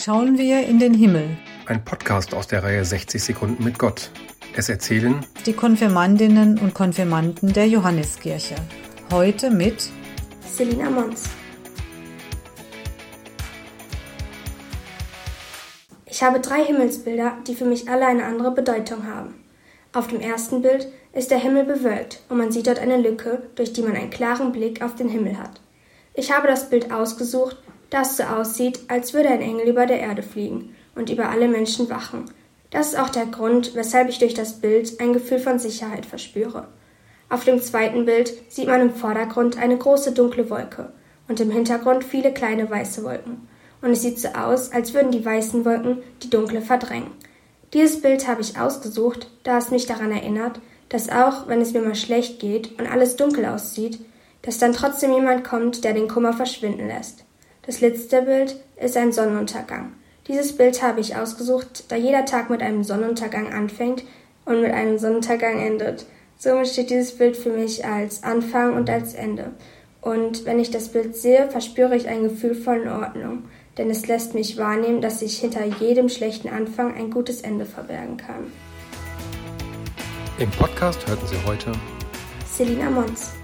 schauen wir in den Himmel. Ein Podcast aus der Reihe 60 Sekunden mit Gott. Es erzählen die Konfirmandinnen und Konfirmanden der Johanneskirche. Heute mit Selina Mons. Ich habe drei Himmelsbilder, die für mich alle eine andere Bedeutung haben. Auf dem ersten Bild ist der Himmel bewölkt und man sieht dort eine Lücke, durch die man einen klaren Blick auf den Himmel hat. Ich habe das Bild ausgesucht, das so aussieht, als würde ein Engel über der Erde fliegen und über alle Menschen wachen. Das ist auch der Grund, weshalb ich durch das Bild ein Gefühl von Sicherheit verspüre. Auf dem zweiten Bild sieht man im Vordergrund eine große dunkle Wolke und im Hintergrund viele kleine weiße Wolken. Und es sieht so aus, als würden die weißen Wolken die dunkle verdrängen. Dieses Bild habe ich ausgesucht, da es mich daran erinnert, dass auch wenn es mir mal schlecht geht und alles dunkel aussieht, dass dann trotzdem jemand kommt, der den Kummer verschwinden lässt. Das letzte Bild ist ein Sonnenuntergang. Dieses Bild habe ich ausgesucht, da jeder Tag mit einem Sonnenuntergang anfängt und mit einem Sonnenuntergang endet. Somit steht dieses Bild für mich als Anfang und als Ende. Und wenn ich das Bild sehe, verspüre ich ein Gefühl von Ordnung, denn es lässt mich wahrnehmen, dass sich hinter jedem schlechten Anfang ein gutes Ende verbergen kann. Im Podcast hörten Sie heute Selina Mons.